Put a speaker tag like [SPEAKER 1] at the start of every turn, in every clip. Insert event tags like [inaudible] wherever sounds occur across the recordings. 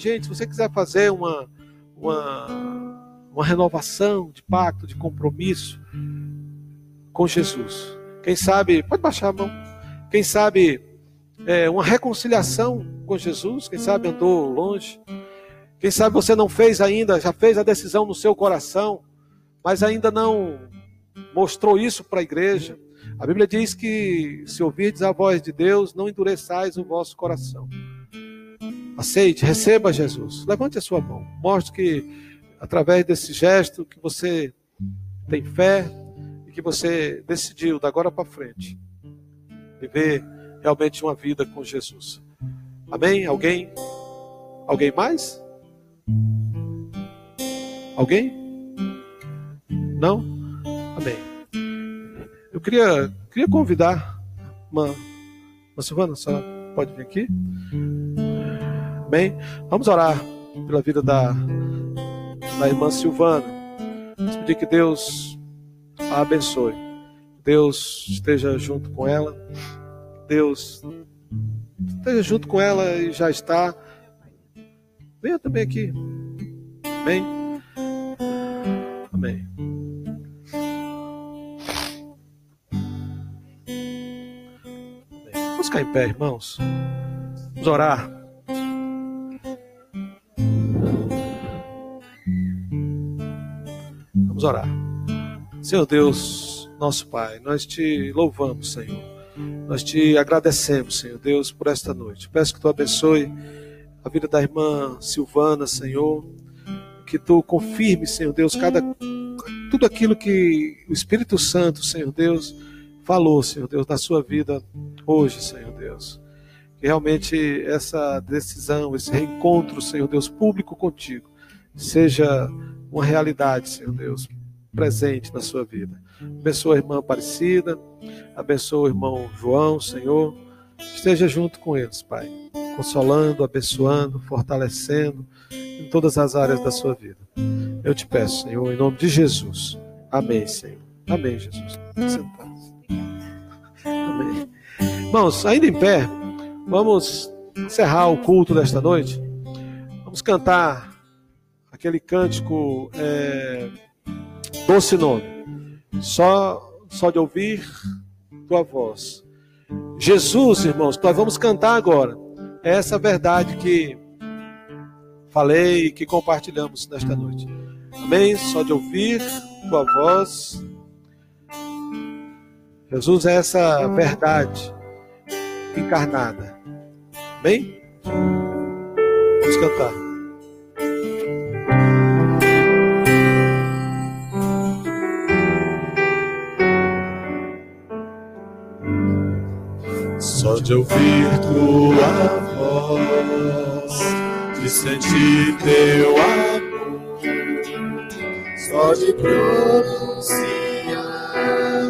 [SPEAKER 1] gente, se você quiser fazer uma, uma, uma renovação de pacto, de compromisso com Jesus, quem sabe, pode baixar a mão, quem sabe é, uma reconciliação com Jesus, quem sabe andou longe, quem sabe você não fez ainda, já fez a decisão no seu coração, mas ainda não mostrou isso para a igreja. A Bíblia diz que se ouvirdes a voz de Deus, não endureçais o vosso coração. Aceite, receba Jesus. Levante a sua mão. Mostre que através desse gesto que você tem fé e que você decidiu da agora para frente viver realmente uma vida com Jesus. Amém? Alguém? Alguém mais? Alguém? Não? Amém. Eu queria, queria convidar uma, uma Silvana, só pode vir aqui? Amém? Vamos orar pela vida da, da irmã Silvana. Vamos pedir que Deus a abençoe. Deus esteja junto com ela. Deus esteja junto com ela e já está. Venha também aqui. Amém? Amém. Vamos ficar em pé, irmãos. Vamos orar. Vamos orar. Senhor Deus, nosso Pai, nós te louvamos, Senhor. Nós te agradecemos, Senhor Deus, por esta noite. Peço que tu abençoe a vida da irmã Silvana, Senhor. Que tu confirme, Senhor Deus, cada tudo aquilo que o Espírito Santo, Senhor Deus, falou, Senhor Deus, na sua vida hoje, Senhor Deus. Que realmente essa decisão, esse reencontro, Senhor Deus, público contigo, seja uma realidade, Senhor Deus, presente na sua vida. Abençoa a irmã Aparecida, abençoa o irmão João, Senhor. Esteja junto com eles, Pai, consolando, abençoando, fortalecendo em todas as áreas da sua vida. Eu te peço, Senhor, em nome de Jesus. Amém, Senhor. Amém, Jesus. Amém. Irmãos, ainda em pé, vamos encerrar o culto desta noite. Vamos cantar aquele cântico é, Doce Nome. Só, só de ouvir tua voz. Jesus, irmãos, nós vamos cantar agora. É essa verdade que falei e que compartilhamos nesta noite. Amém? Só de ouvir tua voz. Jesus é essa verdade encarnada. Amém? Vamos cantar.
[SPEAKER 2] Só de ouvir tua voz, de sentir teu amor, só de pronunciar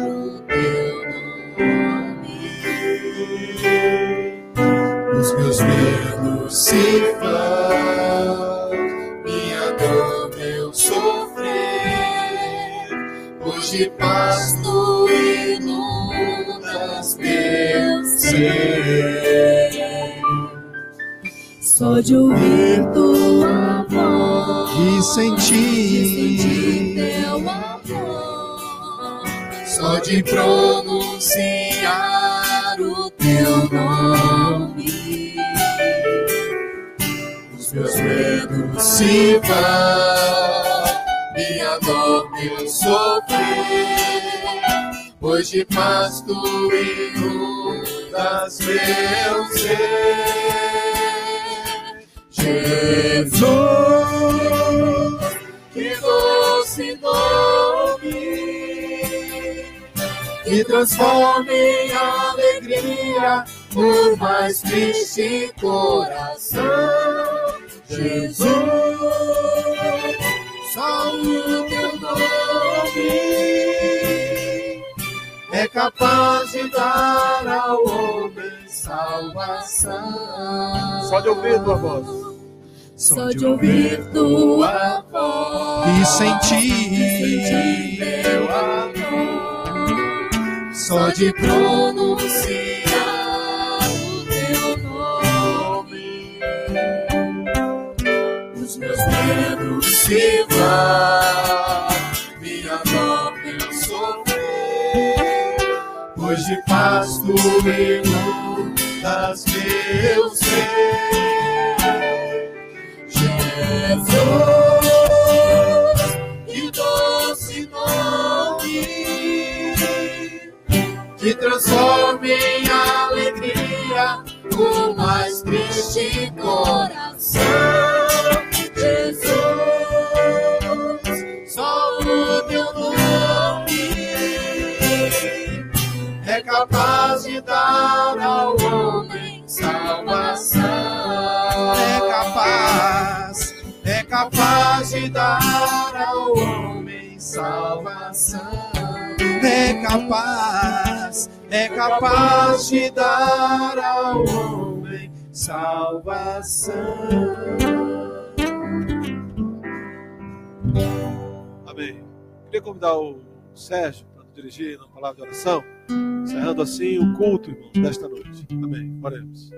[SPEAKER 2] o teu nome, os meus medos se vão, minha dor, meu sofrer, hoje paz tu inundas
[SPEAKER 3] Só de ouvir tua voz.
[SPEAKER 4] E sentir.
[SPEAKER 3] Sentir teu amor,
[SPEAKER 2] Só de pronunciar o teu nome, os meus medos se vão, minha dor, meu sofrer. Hoje paz tu inundas meu ser. Jesus, que doce nome que transforme em alegria o mais triste coração. Jesus, só o teu nome é capaz de dar salvação.
[SPEAKER 1] Só de ouvir tua voz.
[SPEAKER 3] só de ouvir tua voz
[SPEAKER 4] e sentir
[SPEAKER 2] teu amor, só de pronunciar o teu nome, os meus medos se vão, minha dor pois de pasto e lutas meu ser. Jesus, que doce nome, que transforme em alegria o mais triste coração. Jesus, só o teu nome é capaz de dar ao
[SPEAKER 4] capaz
[SPEAKER 2] de dar ao homem salvação.
[SPEAKER 4] é capaz,
[SPEAKER 2] É capaz de dar ao homem salvação.
[SPEAKER 1] Amém. Queria convidar o Sérgio para nos dirigir na palavra de oração, encerrando assim o culto, irmão, desta noite. Amém. Oremos.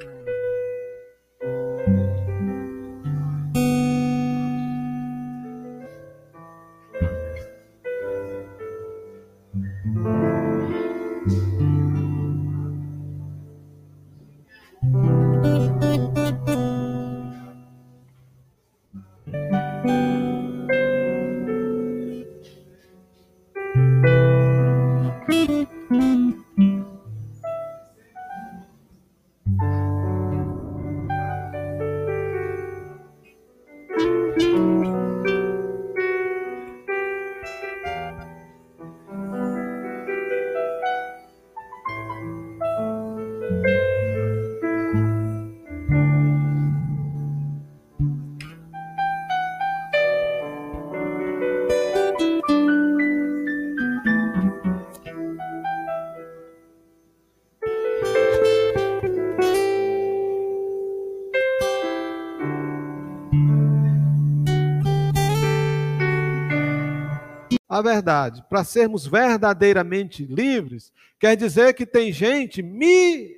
[SPEAKER 1] A verdade. Para sermos verdadeiramente livres, quer dizer que tem gente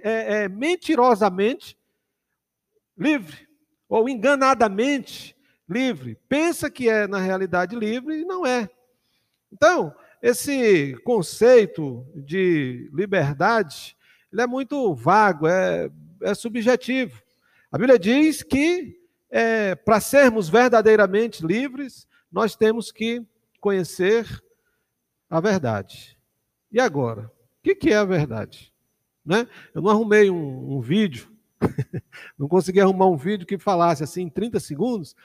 [SPEAKER 1] é, é, mentirosamente livre, ou enganadamente livre. Pensa que é, na realidade, livre e não é. Então, esse conceito de liberdade, ele é muito vago, é, é subjetivo. A Bíblia diz que é, para sermos verdadeiramente livres, nós temos que conhecer a verdade. E agora? O que, é a verdade? Né? Eu não arrumei um, um vídeo, [laughs] não consegui arrumar um vídeo que falasse assim em 30 segundos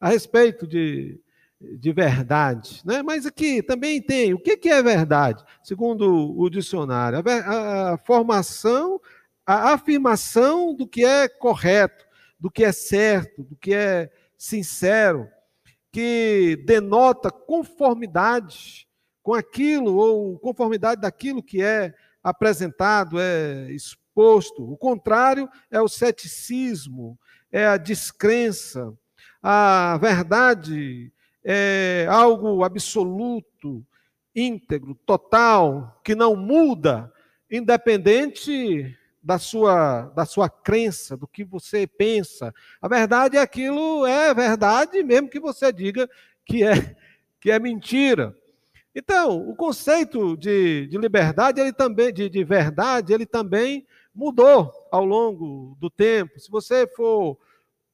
[SPEAKER 1] a respeito de, de verdade. Né? Mas aqui também tem o que, é verdade, segundo o dicionário. A, a formação, a afirmação do que é correto, do que é certo, do que é sincero que denota conformidade com aquilo ou conformidade daquilo que é apresentado, é exposto. O contrário é o ceticismo, é a descrença. A verdade é algo absoluto, íntegro, total, que não muda, independente da sua, da sua crença, do que você pensa. A verdade é aquilo, é verdade, mesmo que você diga que é, que é mentira. Então, o conceito de, de liberdade, ele também, de, de verdade, ele também mudou ao longo do tempo. Se você for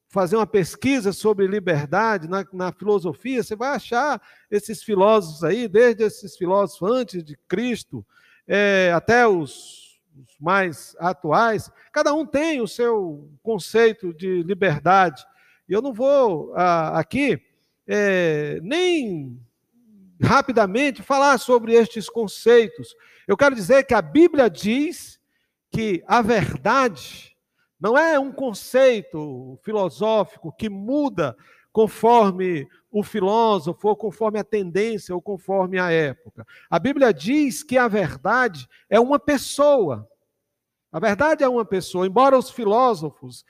[SPEAKER 1] fazer uma pesquisa sobre liberdade na, na filosofia, você vai achar esses filósofos aí, desde esses filósofos antes de Cristo, é, até os, os mais atuais, cada um tem o seu conceito de liberdade. E eu não vou ah, aqui é, nem rapidamente falar sobre estes conceitos. Eu quero dizer que a Bíblia diz que a verdade não é um conceito filosófico que muda conforme o filósofo, ou conforme a tendência, ou conforme a época. A Bíblia diz que a verdade é uma pessoa. A verdade é uma pessoa, embora os filósofos,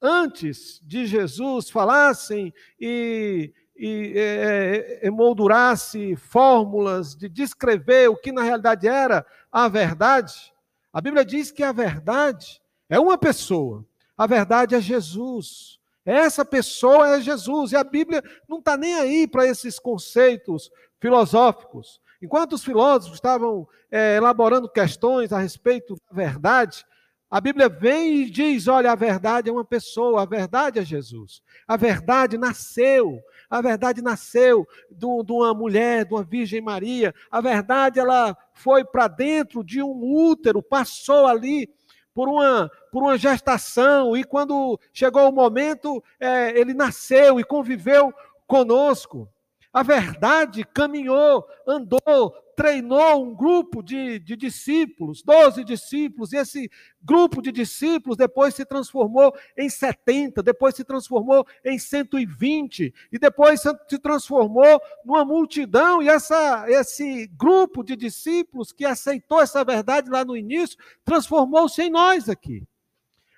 [SPEAKER 1] antes de Jesus, falassem e, e é, emoldurasse fórmulas de descrever o que na realidade era a verdade, a Bíblia diz que a verdade é uma pessoa. A verdade é Jesus. Essa pessoa é Jesus. E a Bíblia não está nem aí para esses conceitos filosóficos. Enquanto os filósofos estavam é, elaborando questões a respeito da verdade, a Bíblia vem e diz: olha, a verdade é uma pessoa, a verdade é Jesus. A verdade nasceu, a verdade nasceu de uma mulher, de uma Virgem Maria. A verdade ela foi para dentro de um útero, passou ali por uma, por uma gestação, e quando chegou o momento, é, ele nasceu e conviveu conosco. A verdade caminhou, andou, treinou um grupo de, de discípulos, doze discípulos, e esse grupo de discípulos depois se transformou em 70, depois se transformou em 120, e depois se transformou numa multidão, e essa, esse grupo de discípulos que aceitou essa verdade lá no início, transformou-se em nós aqui.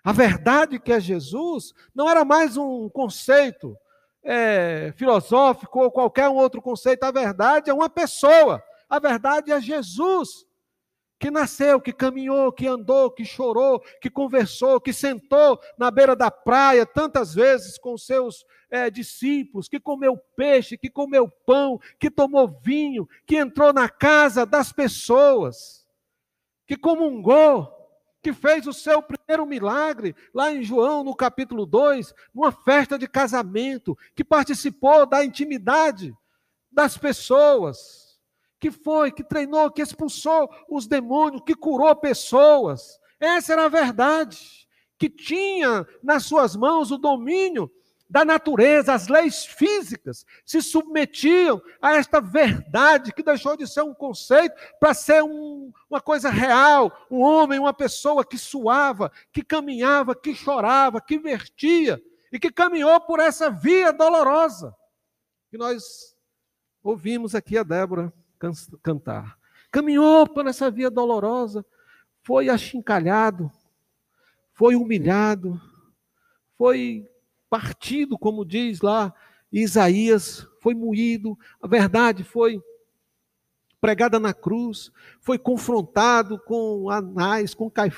[SPEAKER 1] A verdade que é Jesus não era mais um conceito é, filosófico ou qualquer outro conceito, a verdade é uma pessoa. A verdade é Jesus, que nasceu, que caminhou, que andou, que chorou, que conversou, que sentou na beira da praia tantas vezes com seus é, discípulos, que comeu peixe, que comeu pão, que tomou vinho, que entrou na casa das pessoas, que comungou, que fez o seu primeiro milagre lá em João, no capítulo 2, numa festa de casamento, que participou da intimidade das pessoas que foi, que treinou, que expulsou os demônios, que curou pessoas. Essa era a verdade. Que tinha nas suas mãos o domínio da natureza, as leis físicas se submetiam a esta verdade que deixou de ser um conceito para ser um, uma coisa real, um homem, uma pessoa que suava, que caminhava, que chorava, que vertia e que caminhou por essa via dolorosa. E nós ouvimos aqui a Débora cantar. Caminhou por essa via dolorosa, foi achincalhado, foi humilhado, foi partido, como diz lá Isaías, foi moído, a verdade foi pregada na cruz, foi confrontado com Anás, com Caifás